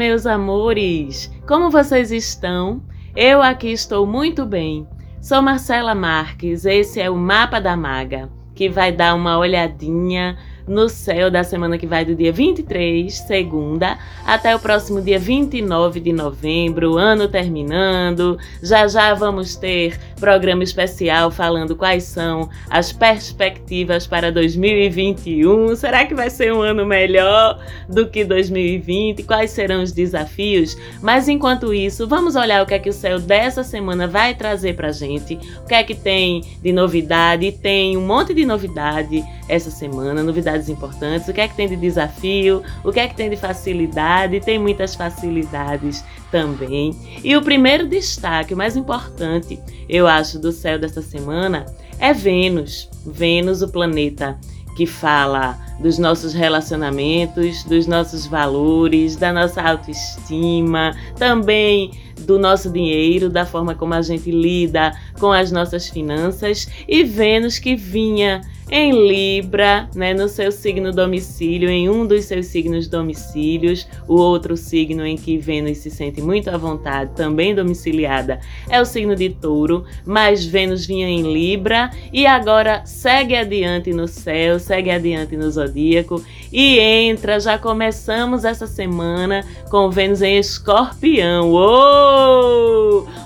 Meus amores! Como vocês estão? Eu aqui estou muito bem. Sou Marcela Marques, esse é o Mapa da Maga, que vai dar uma olhadinha no céu da semana que vai do dia 23, segunda, até o próximo dia 29 de novembro, ano terminando. Já já vamos ter programa especial falando quais são as perspectivas para 2021. Será que vai ser um ano melhor do que 2020? Quais serão os desafios? Mas enquanto isso, vamos olhar o que é que o céu dessa semana vai trazer pra gente. O que é que tem de novidade? Tem um monte de novidade essa semana, novidades importantes, o que é que tem de desafio, o que é que tem de facilidade, tem muitas facilidades também. E o primeiro destaque, o mais importante, eu acho, do céu dessa semana é Vênus. Vênus, o planeta que fala dos nossos relacionamentos, dos nossos valores, da nossa autoestima, também do nosso dinheiro, da forma como a gente lida com as nossas finanças, e Vênus que vinha em Libra, né, no seu signo domicílio, em um dos seus signos domicílios, o outro signo em que Vênus se sente muito à vontade, também domiciliada, é o signo de Touro, mas Vênus vinha em Libra e agora segue adiante no céu, segue adiante no zodíaco e entra, já começamos essa semana com Vênus em Escorpião.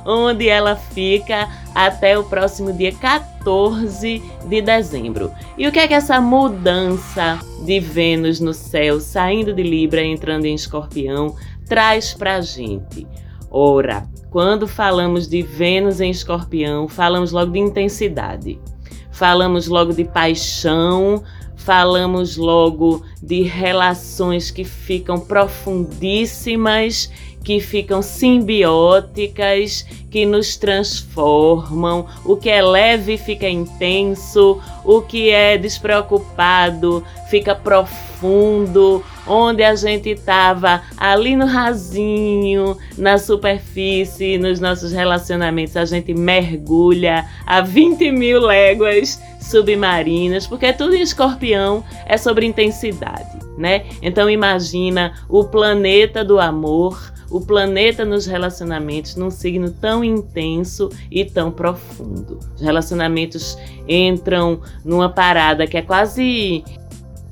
Onde ela fica até o próximo dia 14 de dezembro. E o que é que essa mudança de Vênus no céu, saindo de Libra e entrando em Escorpião, traz pra gente? Ora, quando falamos de Vênus em Escorpião, falamos logo de intensidade. Falamos logo de paixão, falamos logo de relações que ficam profundíssimas que ficam simbióticas, que nos transformam. O que é leve fica intenso, o que é despreocupado fica profundo. Onde a gente estava ali no rasinho, na superfície, nos nossos relacionamentos, a gente mergulha a 20 mil léguas submarinas, porque tudo em escorpião é sobre intensidade, né? Então imagina o planeta do amor o planeta nos relacionamentos num signo tão intenso e tão profundo. Os relacionamentos entram numa parada que é quase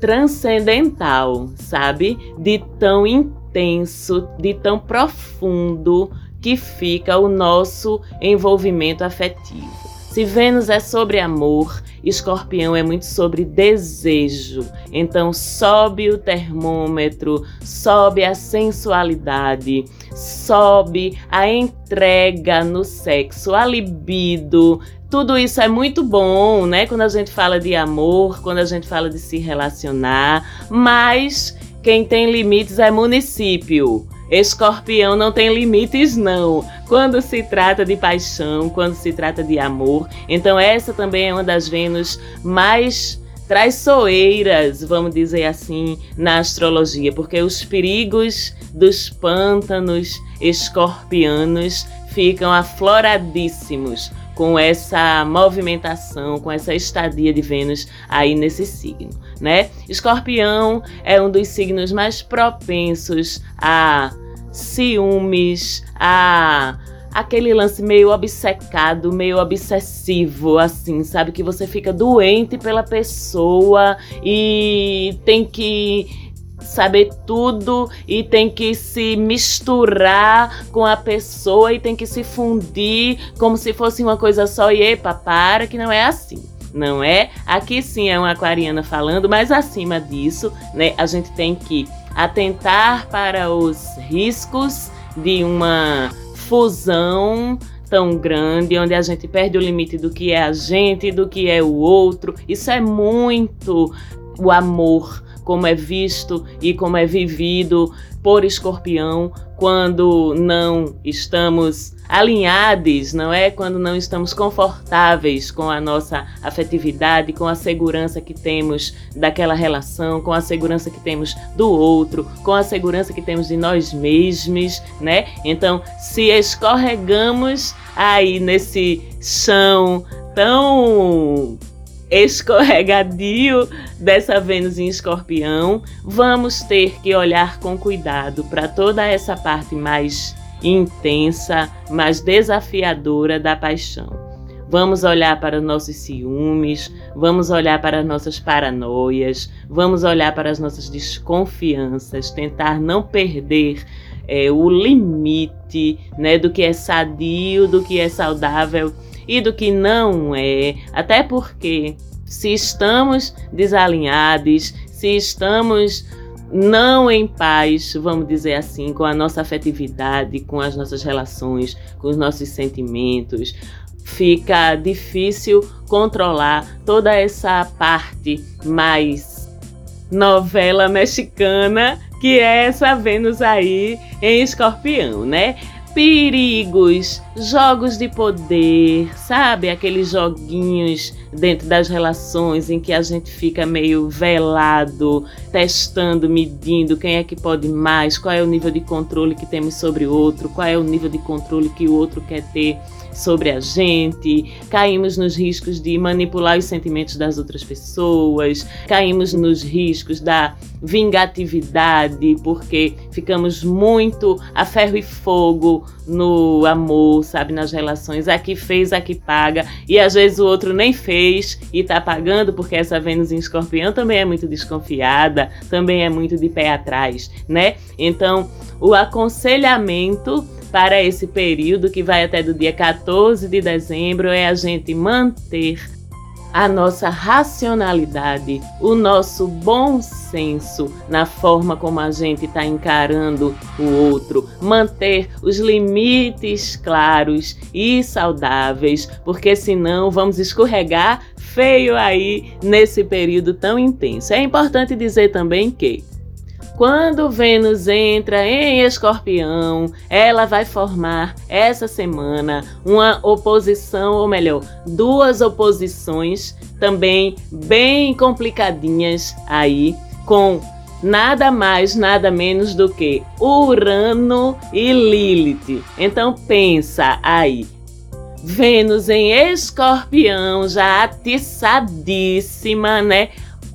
transcendental, sabe? De tão intenso, de tão profundo que fica o nosso envolvimento afetivo. Se Vênus é sobre amor, Escorpião é muito sobre desejo. Então sobe o termômetro, sobe a sensualidade, sobe a entrega no sexo, a libido. Tudo isso é muito bom, né? Quando a gente fala de amor, quando a gente fala de se relacionar, mas quem tem limites é município. Escorpião não tem limites, não. Quando se trata de paixão, quando se trata de amor. Então, essa também é uma das Vênus mais traiçoeiras, vamos dizer assim, na astrologia, porque os perigos dos pântanos escorpianos ficam afloradíssimos com essa movimentação, com essa estadia de Vênus aí nesse signo, né? Escorpião é um dos signos mais propensos a ciúmes, a aquele lance meio obcecado, meio obsessivo, assim, sabe? Que você fica doente pela pessoa e tem que saber tudo e tem que se misturar com a pessoa e tem que se fundir como se fosse uma coisa só. E epa, para que não é assim. Não é? Aqui sim é uma aquariana falando, mas acima disso, né, a gente tem que atentar para os riscos de uma fusão tão grande, onde a gente perde o limite do que é a gente, do que é o outro. Isso é muito o amor como é visto e como é vivido por escorpião quando não estamos alinhados, não é? Quando não estamos confortáveis com a nossa afetividade, com a segurança que temos daquela relação, com a segurança que temos do outro, com a segurança que temos de nós mesmos, né? Então, se escorregamos aí nesse chão tão escorregadio dessa Vênus em Escorpião, vamos ter que olhar com cuidado para toda essa parte mais intensa, mais desafiadora da paixão. Vamos olhar para nossos ciúmes, vamos olhar para nossas paranoias, vamos olhar para as nossas desconfianças, tentar não perder é, o limite né, do que é sadio, do que é saudável e do que não é. Até porque, se estamos desalinhados, se estamos não em paz, vamos dizer assim, com a nossa afetividade, com as nossas relações, com os nossos sentimentos, fica difícil controlar toda essa parte mais novela mexicana que é essa Vênus aí em Escorpião, né? Perigos, jogos de poder, sabe? Aqueles joguinhos dentro das relações em que a gente fica meio velado, testando, medindo quem é que pode mais, qual é o nível de controle que temos sobre o outro, qual é o nível de controle que o outro quer ter sobre a gente, caímos nos riscos de manipular os sentimentos das outras pessoas, caímos nos riscos da vingatividade, porque ficamos muito a ferro e fogo no amor, sabe, nas relações. Aqui fez, aqui paga, e às vezes o outro nem fez e tá pagando, porque essa Vênus em Escorpião também é muito desconfiada, também é muito de pé atrás, né? Então, o aconselhamento para esse período que vai até do dia 14 de dezembro é a gente manter a nossa racionalidade, o nosso bom senso na forma como a gente está encarando o outro, manter os limites claros e saudáveis, porque senão vamos escorregar feio aí nesse período tão intenso. É importante dizer também que quando Vênus entra em Escorpião, ela vai formar essa semana uma oposição, ou melhor, duas oposições também bem complicadinhas aí, com nada mais, nada menos do que Urano e Lilith. Então pensa aí, Vênus em Escorpião, já atiçadíssima, né?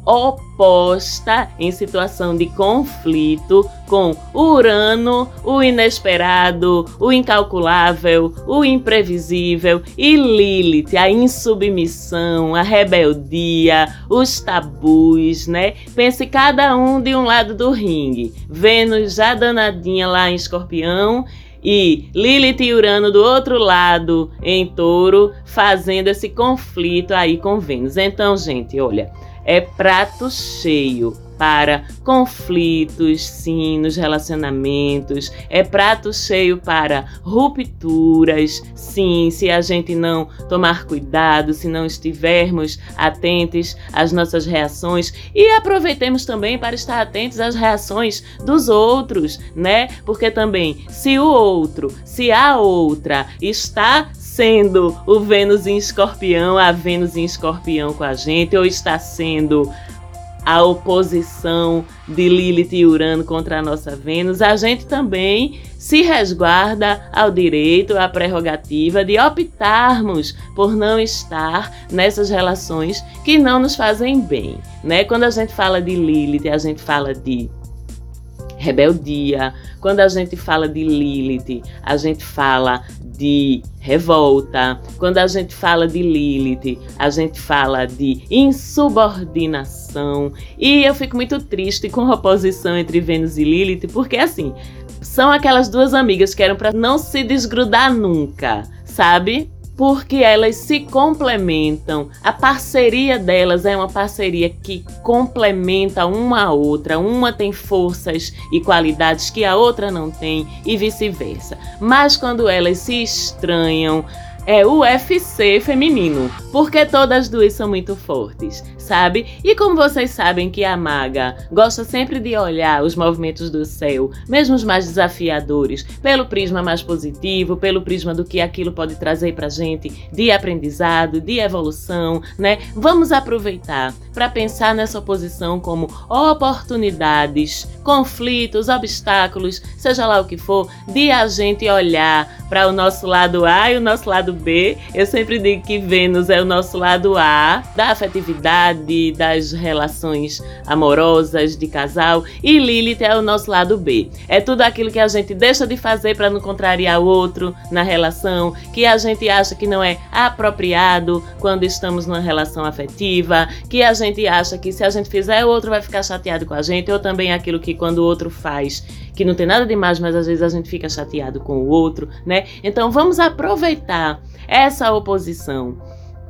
oposta em situação de conflito com Urano, o inesperado, o incalculável, o imprevisível e Lilith, a insubmissão, a rebeldia, os tabus, né? Pense cada um de um lado do ringue. Vênus já danadinha lá em Escorpião e Lilith e Urano do outro lado em Touro, fazendo esse conflito aí com Vênus. Então, gente, olha, é prato cheio para conflitos, sim, nos relacionamentos, é prato cheio para rupturas, sim, se a gente não tomar cuidado, se não estivermos atentos às nossas reações. E aproveitemos também para estar atentos às reações dos outros, né? Porque também, se o outro, se a outra está sendo o Vênus em Escorpião, a Vênus em Escorpião com a gente, ou está sendo a oposição de Lilith e Urano contra a nossa Vênus, a gente também se resguarda ao direito, à prerrogativa de optarmos por não estar nessas relações que não nos fazem bem, né? Quando a gente fala de Lilith, a gente fala de rebeldia. Quando a gente fala de Lilith, a gente fala de revolta. Quando a gente fala de Lilith, a gente fala de insubordinação. E eu fico muito triste com a oposição entre Vênus e Lilith, porque assim, são aquelas duas amigas que eram para não se desgrudar nunca, sabe? Porque elas se complementam. A parceria delas é uma parceria que complementa uma a outra. Uma tem forças e qualidades que a outra não tem e vice-versa. Mas quando elas se estranham, é o UFC feminino, porque todas duas são muito fortes, sabe? E como vocês sabem que a maga gosta sempre de olhar os movimentos do céu, mesmo os mais desafiadores, pelo prisma mais positivo, pelo prisma do que aquilo pode trazer pra gente de aprendizado, de evolução, né? Vamos aproveitar para pensar nessa oposição como oportunidades, conflitos, obstáculos, seja lá o que for, de a gente olhar para o nosso lado A e o nosso lado B. Eu sempre digo que Vênus é o nosso lado A da afetividade, das relações amorosas de casal e Lilith é o nosso lado B. É tudo aquilo que a gente deixa de fazer para não contrariar o outro na relação, que a gente acha que não é apropriado quando estamos numa relação afetiva, que a gente acha que se a gente fizer o outro vai ficar chateado com a gente, ou também aquilo que quando o outro faz que não tem nada demais, mas às vezes a gente fica chateado com o outro, né? Então vamos aproveitar essa oposição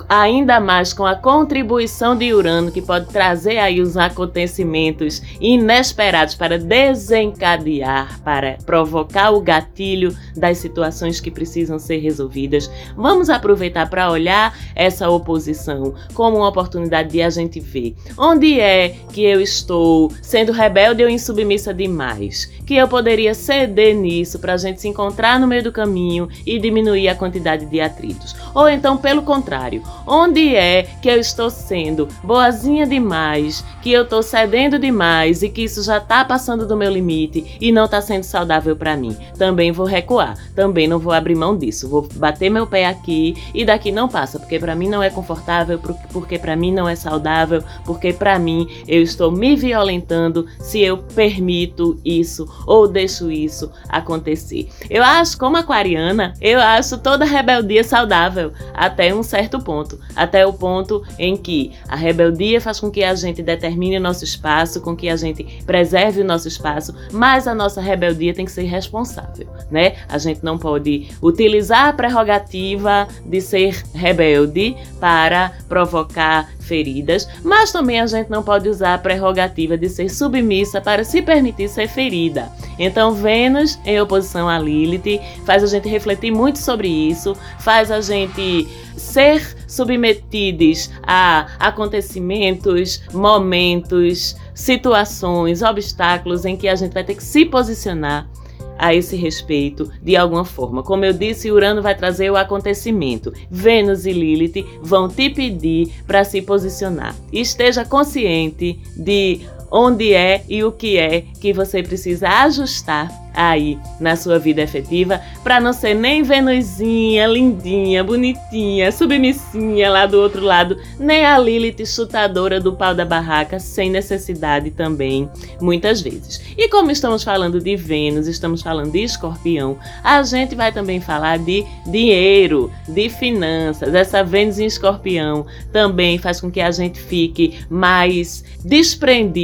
ainda mais com a contribuição de Urano, que pode trazer aí os acontecimentos inesperados para desencadear, para provocar o gatilho das situações que precisam ser resolvidas. Vamos aproveitar para olhar essa oposição como uma oportunidade de a gente ver onde é que eu estou sendo rebelde ou insubmissa demais, que eu poderia ceder nisso para a gente se encontrar no meio do caminho e diminuir a quantidade de atritos. Ou então, pelo contrário, Onde é que eu estou sendo boazinha demais, que eu estou cedendo demais e que isso já está passando do meu limite e não está sendo saudável para mim? Também vou recuar, também não vou abrir mão disso. Vou bater meu pé aqui e daqui não passa, porque para mim não é confortável, porque para mim não é saudável, porque para mim eu estou me violentando se eu permito isso ou deixo isso acontecer. Eu acho, como aquariana, eu acho toda rebeldia saudável até um certo ponto até o ponto em que a rebeldia faz com que a gente determine o nosso espaço, com que a gente preserve o nosso espaço, mas a nossa rebeldia tem que ser responsável, né? A gente não pode utilizar a prerrogativa de ser rebelde para provocar feridas, mas também a gente não pode usar a prerrogativa de ser submissa para se permitir ser ferida. Então, Vênus em oposição a Lilith faz a gente refletir muito sobre isso, faz a gente ser submetidos a acontecimentos, momentos, situações, obstáculos em que a gente vai ter que se posicionar a esse respeito de alguma forma. Como eu disse, Urano vai trazer o acontecimento. Vênus e Lilith vão te pedir para se posicionar. Esteja consciente de onde é e o que é que você precisa ajustar aí na sua vida efetiva para não ser nem Venusinha, lindinha, bonitinha, submissinha lá do outro lado, nem a Lilith chutadora do pau da barraca sem necessidade também, muitas vezes. E como estamos falando de Vênus, estamos falando de Escorpião, a gente vai também falar de dinheiro, de finanças. Essa Vênus em Escorpião também faz com que a gente fique mais desprendido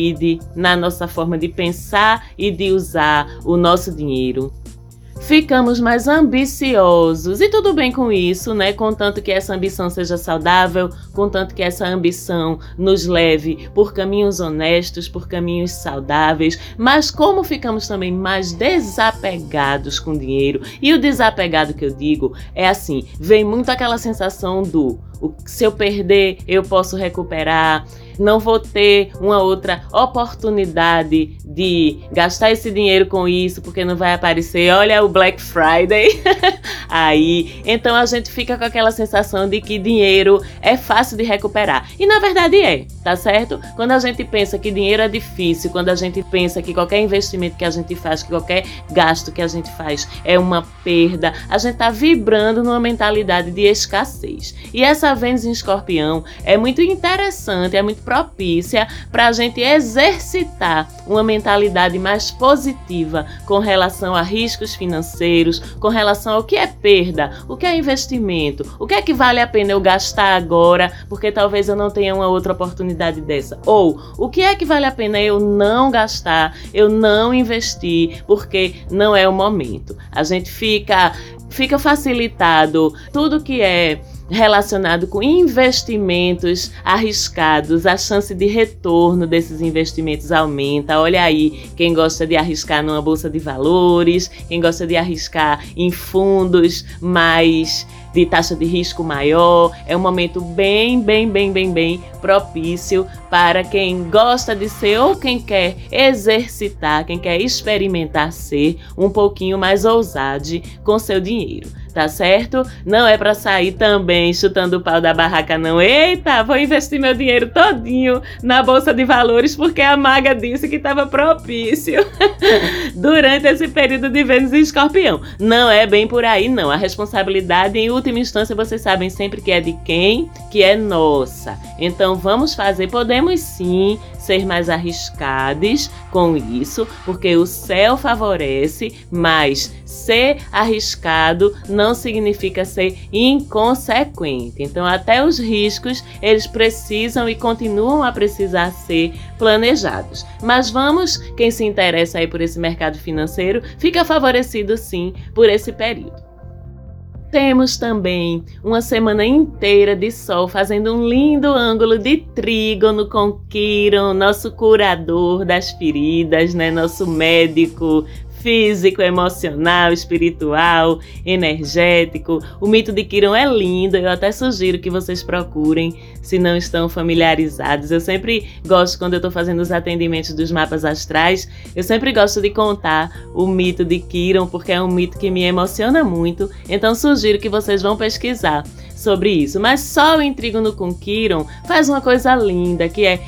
na nossa forma de pensar e de usar o nosso nosso dinheiro. Ficamos mais ambiciosos e tudo bem com isso, né? Contanto que essa ambição seja saudável, contanto que essa ambição nos leve por caminhos honestos, por caminhos saudáveis, mas como ficamos também mais desapegados com dinheiro, e o desapegado que eu digo é assim: vem muito aquela sensação do se eu perder, eu posso recuperar não vou ter uma outra oportunidade de gastar esse dinheiro com isso, porque não vai aparecer, olha o Black Friday aí. Então a gente fica com aquela sensação de que dinheiro é fácil de recuperar. E na verdade é, tá certo? Quando a gente pensa que dinheiro é difícil, quando a gente pensa que qualquer investimento que a gente faz, que qualquer gasto que a gente faz é uma perda, a gente tá vibrando numa mentalidade de escassez. E essa Vênus em Escorpião é muito interessante, é muito propícia para a gente exercitar uma mentalidade mais positiva com relação a riscos financeiros, com relação ao que é perda, o que é investimento, o que é que vale a pena eu gastar agora, porque talvez eu não tenha uma outra oportunidade dessa, ou o que é que vale a pena eu não gastar, eu não investir, porque não é o momento. A gente fica fica facilitado tudo que é relacionado com investimentos arriscados, a chance de retorno desses investimentos aumenta. Olha aí, quem gosta de arriscar numa bolsa de valores, quem gosta de arriscar em fundos mais de taxa de risco maior, é um momento bem, bem, bem, bem, bem propício para quem gosta de ser ou quem quer exercitar, quem quer experimentar ser um pouquinho mais ousado com seu dinheiro. Tá certo? Não é para sair também chutando o pau da barraca, não. Eita, vou investir meu dinheiro todinho na bolsa de valores porque a maga disse que estava propício durante esse período de Vênus em Escorpião. Não é bem por aí, não. A responsabilidade, em última instância, vocês sabem sempre que é de quem? Que é nossa. Então vamos fazer, podemos sim ser mais arriscados com isso, porque o céu favorece, mas ser arriscado não significa ser inconsequente. Então, até os riscos, eles precisam e continuam a precisar ser planejados. Mas vamos, quem se interessa aí por esse mercado financeiro, fica favorecido sim por esse período. Temos também uma semana inteira de Sol fazendo um lindo ângulo de trígono com Quiron, nosso curador das feridas, né? Nosso médico físico, emocional, espiritual, energético. O mito de Kiron é lindo, eu até sugiro que vocês procurem se não estão familiarizados. Eu sempre gosto, quando eu estou fazendo os atendimentos dos mapas astrais, eu sempre gosto de contar o mito de Kiron, porque é um mito que me emociona muito. Então sugiro que vocês vão pesquisar sobre isso. Mas só o intrigo com Kiron faz uma coisa linda, que é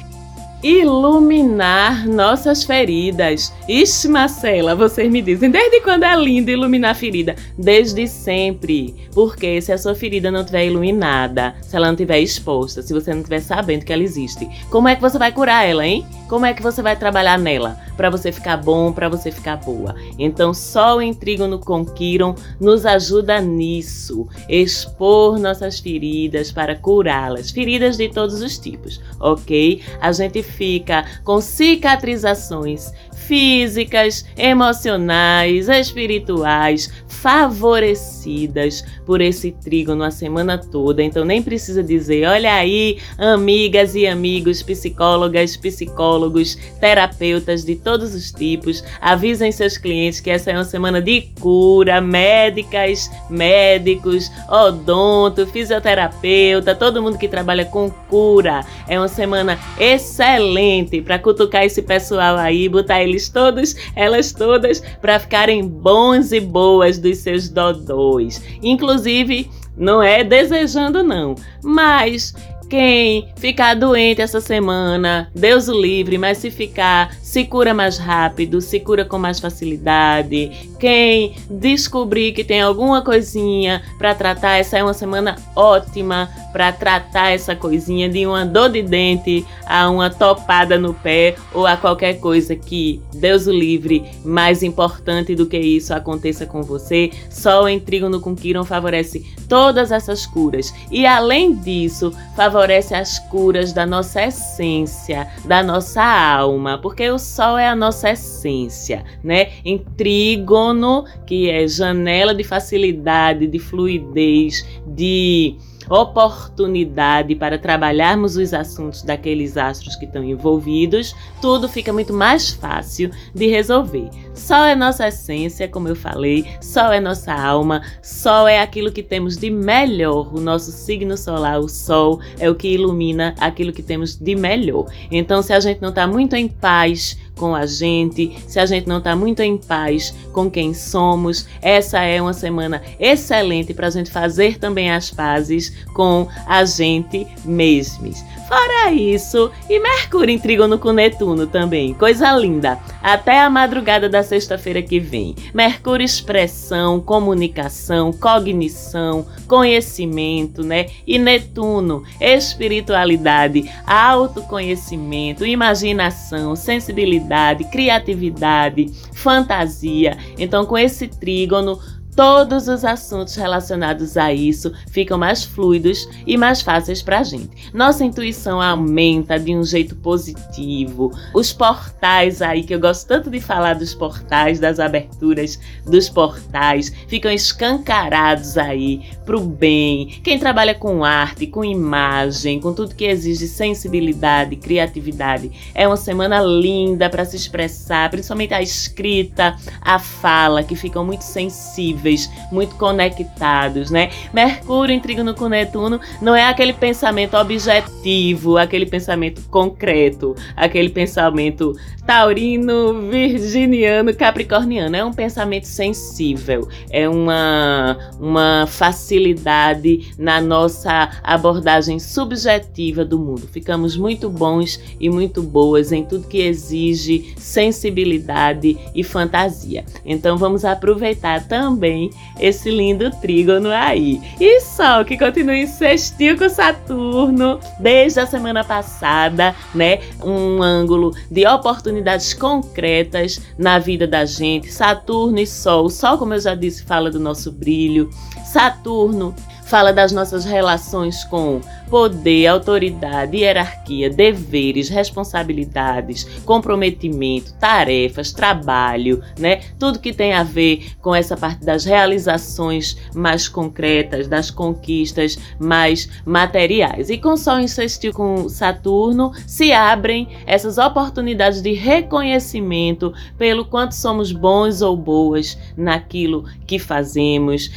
iluminar nossas feridas. Ixi, Marcela, vocês me dizem, desde quando é lindo iluminar ferida? Desde sempre. Porque se a sua ferida não estiver iluminada, se ela não estiver exposta, se você não estiver sabendo que ela existe, como é que você vai curar ela, hein? Como é que você vai trabalhar nela? Para você ficar bom, para você ficar boa. Então, só o Intrígono com Quiron nos ajuda nisso. Expor nossas feridas para curá-las. Feridas de todos os tipos, ok? A gente fica com cicatrizações físicas, emocionais, espirituais, favorecidas por esse trígono a semana toda. Então nem precisa dizer, olha aí, amigas e amigos, psicólogas, psicólogos, terapeutas de todos os tipos, avisem seus clientes que essa é uma semana de cura, médicas, médicos, odonto, fisioterapeuta, todo mundo que trabalha com cura. É uma semana excelente para cutucar esse pessoal aí, botar eles todos, elas todas, para ficarem bons e boas dos seus dodóis. Inclusive, não é desejando não, mas quem ficar doente essa semana, Deus o livre, mas se ficar, se cura mais rápido, se cura com mais facilidade. Quem descobrir que tem alguma coisinha para tratar, essa é uma semana ótima para tratar essa coisinha de uma dor de dente a uma topada no pé ou a qualquer coisa que Deus o livre, mais importante do que isso aconteça com você. Só o Intrígono com Kiron favorece todas essas curas e além disso, favorece as curas da nossa essência, da nossa alma, porque o sol é a nossa essência, né? Em trígono, que é janela de facilidade, de fluidez, de oportunidade para trabalharmos os assuntos daqueles astros que estão envolvidos, tudo fica muito mais fácil de resolver. Sol é nossa essência, como eu falei, Sol é nossa alma, Sol é aquilo que temos de melhor. O nosso signo solar, o Sol, é o que ilumina aquilo que temos de melhor. Então, se a gente não está muito em paz, com a gente, se a gente não está muito em paz com quem somos, essa é uma semana excelente para a gente fazer também as pazes com a gente mesmos. Fora isso, e Mercúrio em trígono com Netuno também, coisa linda. Até a madrugada da sexta-feira que vem. Mercúrio expressão, comunicação, cognição, conhecimento, né? E Netuno espiritualidade, autoconhecimento, imaginação, sensibilidade, criatividade, fantasia. Então, com esse trígono, todos os assuntos relacionados a isso ficam mais fluidos e mais fáceis para a gente. Nossa intuição aumenta de um jeito positivo. Os portais aí, que eu gosto tanto de falar dos portais, das aberturas dos portais, ficam escancarados aí para o bem. Quem trabalha com arte, com imagem, com tudo que exige sensibilidade, criatividade, é uma semana linda para se expressar, principalmente a escrita, a fala, que ficam muito sensíveis sensíveis, muito conectados, né? Mercúrio em trígono com Netuno não é aquele pensamento objetivo, aquele pensamento concreto, aquele pensamento taurino, virginiano, capricorniano. É um pensamento sensível, é uma, uma facilidade na nossa abordagem subjetiva do mundo. Ficamos muito bons e muito boas em tudo que exige sensibilidade e fantasia. Então vamos aproveitar também esse lindo trígono aí. E Sol que continua em sextil com Saturno desde a semana passada, né? Um ângulo de oportunidades concretas na vida da gente. Saturno e Sol. Sol, como eu já disse, fala do nosso brilho. Saturno fala das nossas relações com poder, autoridade, hierarquia, deveres, responsabilidades, comprometimento, tarefas, trabalho, né? Tudo que tem a ver com essa parte das realizações mais concretas, das conquistas mais materiais. E com Sol insistiu com Saturno, se abrem essas oportunidades de reconhecimento pelo quanto somos bons ou boas naquilo que fazemos,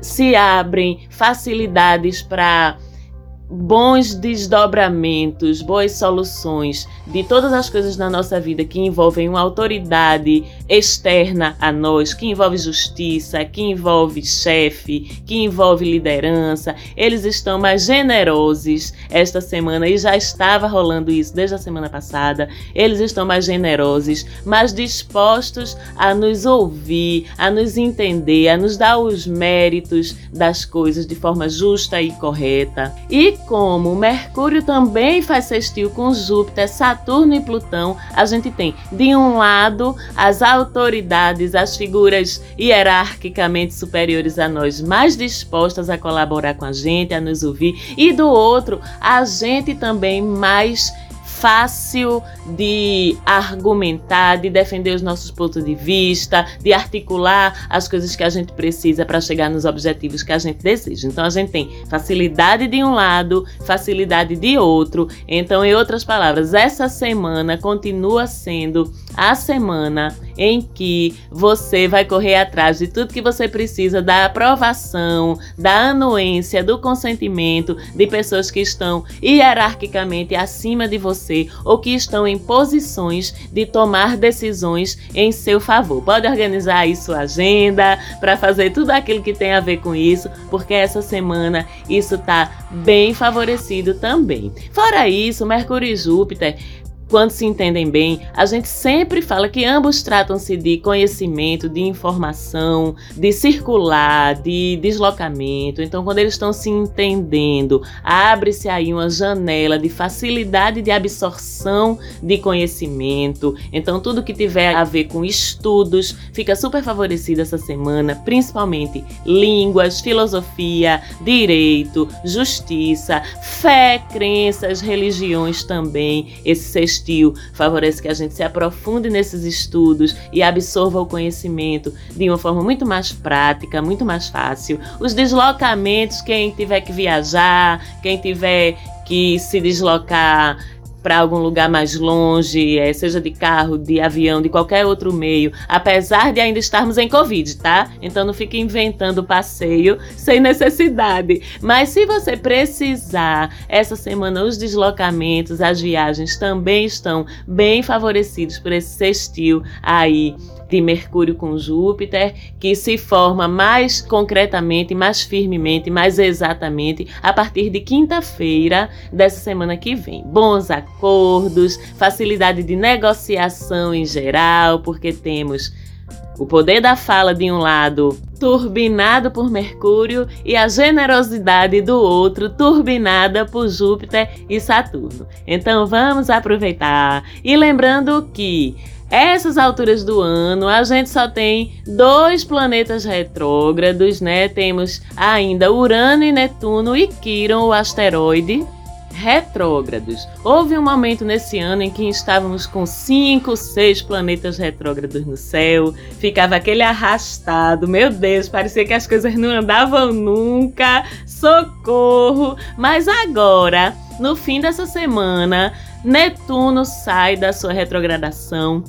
se abrem facilidades para bons desdobramentos, boas soluções de todas as coisas na nossa vida que envolvem uma autoridade externa a nós, que envolve justiça, que envolve chefe, que envolve liderança. Eles estão mais generosos esta semana e já estava rolando isso desde a semana passada. Eles estão mais generosos, mais dispostos a nos ouvir, a nos entender, a nos dar os méritos das coisas de forma justa e correta. E como Mercúrio também faz sextil com Júpiter, Saturno e Plutão, a gente tem de um lado as autoridades, as figuras hierarquicamente superiores a nós, mais dispostas a colaborar com a gente, a nos ouvir, e do outro, a gente também mais fácil de argumentar, de defender os nossos pontos de vista, de articular as coisas que a gente precisa para chegar nos objetivos que a gente deseja. Então a gente tem facilidade de um lado, facilidade de outro. Então, em outras palavras, essa semana continua sendo a semana em que você vai correr atrás de tudo que você precisa da aprovação, da anuência, do consentimento de pessoas que estão hierarquicamente acima de você ou que estão em posições de tomar decisões em seu favor. Pode organizar aí sua agenda para fazer tudo aquilo que tem a ver com isso, porque essa semana isso está bem favorecido também. Fora isso, Mercúrio e Júpiter quando se entendem bem, a gente sempre fala que ambos tratam-se de conhecimento, de informação, de circular, de deslocamento. Então, quando eles estão se entendendo, abre-se aí uma janela de facilidade de absorção de conhecimento. Então, tudo que tiver a ver com estudos fica super favorecido essa semana, principalmente línguas, filosofia, direito, justiça, fé, crenças, religiões também. Esse favorece que a gente se aprofunde nesses estudos e absorva o conhecimento de uma forma muito mais prática, muito mais fácil. Os deslocamentos, quem tiver que viajar, quem tiver que se deslocar para algum lugar mais longe, é, seja de carro, de avião, de qualquer outro meio, apesar de ainda estarmos em Covid, tá? Então não fique inventando passeio sem necessidade. Mas se você precisar, essa semana os deslocamentos, as viagens também estão bem favorecidos por esse sextil aí de Mercúrio com Júpiter, que se forma mais concretamente, mais firmemente, mais exatamente a partir de quinta-feira dessa semana que vem. Bons acordos, facilidade de negociação em geral, porque temos o poder da fala de um lado turbinado por Mercúrio e a generosidade do outro turbinada por Júpiter e Saturno. Então vamos aproveitar e lembrando que essas alturas do ano, a gente só tem dois planetas retrógrados, né? Temos ainda Urano e Netuno e Quiron, o asteroide, retrógrados. Houve um momento nesse ano em que estávamos com cinco, seis planetas retrógrados no céu, ficava aquele arrastado, meu Deus, parecia que as coisas não andavam nunca, socorro! Mas agora, no fim dessa semana, Netuno sai da sua retrogradação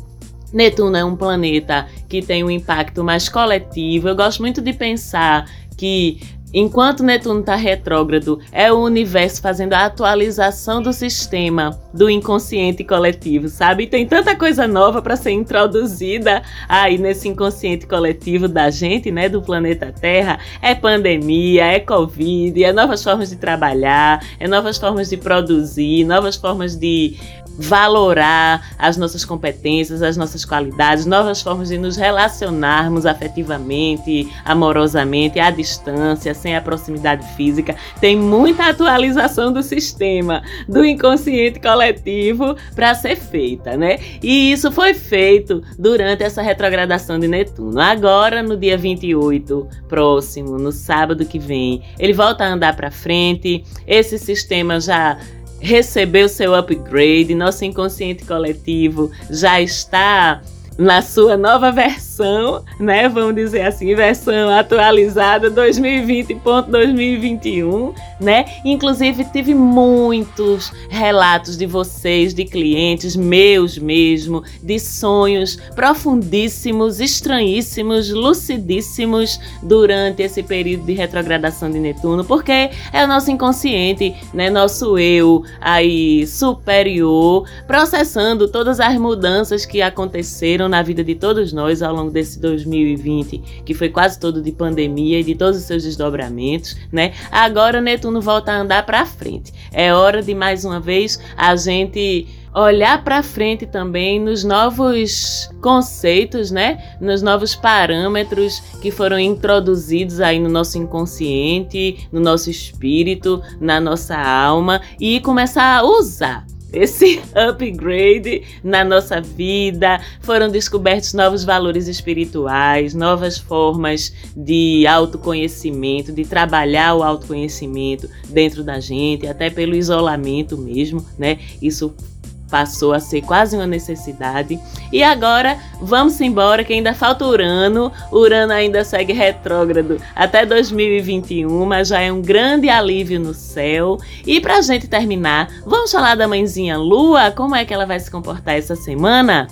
Netuno é um planeta que tem um impacto mais coletivo. Eu gosto muito de pensar que Enquanto Netuno está retrógrado, é o universo fazendo a atualização do sistema do inconsciente coletivo, sabe? E tem tanta coisa nova para ser introduzida aí nesse inconsciente coletivo da gente, né, do planeta Terra. É pandemia, é Covid, é novas formas de trabalhar, é novas formas de produzir, novas formas de valorar as nossas competências, as nossas qualidades, novas formas de nos relacionarmos afetivamente, amorosamente, à distância, sem a proximidade física. Tem muita atualização do sistema, do inconsciente coletivo para ser feita, né? E isso foi feito durante essa retrogradação de Netuno. Agora, no dia 28, próximo, no sábado que vem, ele volta a andar para frente. Esse sistema já recebeu seu upgrade, nosso inconsciente coletivo já está na sua nova versão, né? Vamos dizer assim, versão atualizada 2020.2021, né? Inclusive tive muitos relatos de vocês, de clientes meus mesmo, de sonhos profundíssimos, estranhíssimos, lucidíssimos durante esse período de retrogradação de Netuno, porque é o nosso inconsciente, né? Nosso eu aí superior processando todas as mudanças que aconteceram na vida de todos nós ao longo desse 2020, que foi quase todo de pandemia e de todos os seus desdobramentos, né? Agora Netuno volta a andar para frente. É hora de mais uma vez a gente olhar para frente também nos novos conceitos, né? Nos novos parâmetros que foram introduzidos aí no nosso inconsciente, no nosso espírito, na nossa alma e começar a usar esse upgrade na nossa vida. Foram descobertos novos valores espirituais, novas formas de autoconhecimento, de trabalhar o autoconhecimento dentro da gente, até pelo isolamento mesmo, né? Isso passou a ser quase uma necessidade. E agora vamos embora, que ainda falta Urano. Urano ainda segue retrógrado até 2021, mas já é um grande alívio no céu. E pra gente terminar, vamos falar da mãezinha Lua, como é que ela vai se comportar essa semana?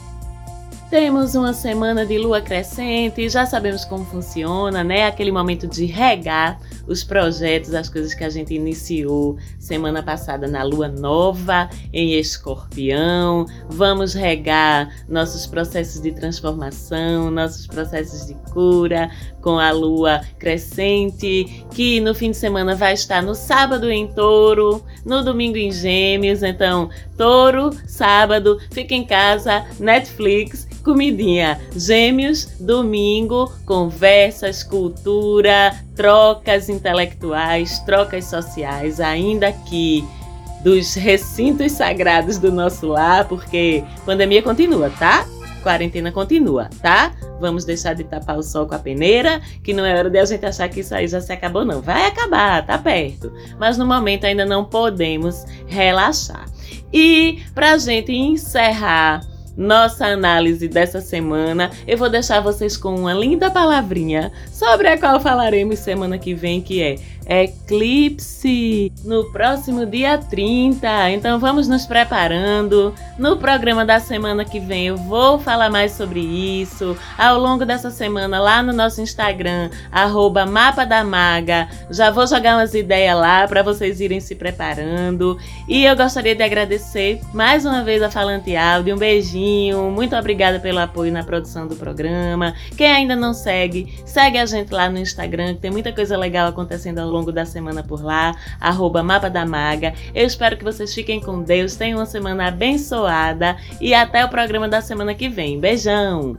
Temos uma semana de lua crescente, já sabemos como funciona, né? Aquele momento de regar os projetos, as coisas que a gente iniciou semana passada na lua nova em Escorpião. Vamos regar nossos processos de transformação, nossos processos de cura com a lua crescente, que no fim de semana vai estar no sábado em Touro, no domingo em Gêmeos. Então, Touro, sábado, fica em casa, Netflix comidinha. Gêmeos, domingo, conversas, cultura, trocas intelectuais, trocas sociais, ainda que dos recintos sagrados do nosso lar, porque pandemia continua, tá? Quarentena continua, tá? Vamos deixar de tapar o sol com a peneira, que não é hora de a gente achar que isso aí já se acabou, não. Vai acabar, tá perto. Mas no momento ainda não podemos relaxar. E pra gente encerrar nossa análise dessa semana, eu vou deixar vocês com uma linda palavrinha sobre a qual falaremos semana que vem, que é eclipse no próximo dia 30. Então vamos nos preparando. No programa da semana que vem eu vou falar mais sobre isso. Ao longo dessa semana, lá no nosso Instagram, arroba Mapa da Maga, já vou jogar umas ideias lá para vocês irem se preparando. E eu gostaria de agradecer mais uma vez a Falante Áudio. Um beijinho. Muito obrigada pelo apoio na produção do programa. Quem ainda não segue, segue a gente lá no Instagram, que tem muita coisa legal acontecendo ao longo da semana por lá, arroba Mapa da Maga. Eu espero que vocês fiquem com Deus, tenham uma semana abençoada e até o programa da semana que vem. Beijão!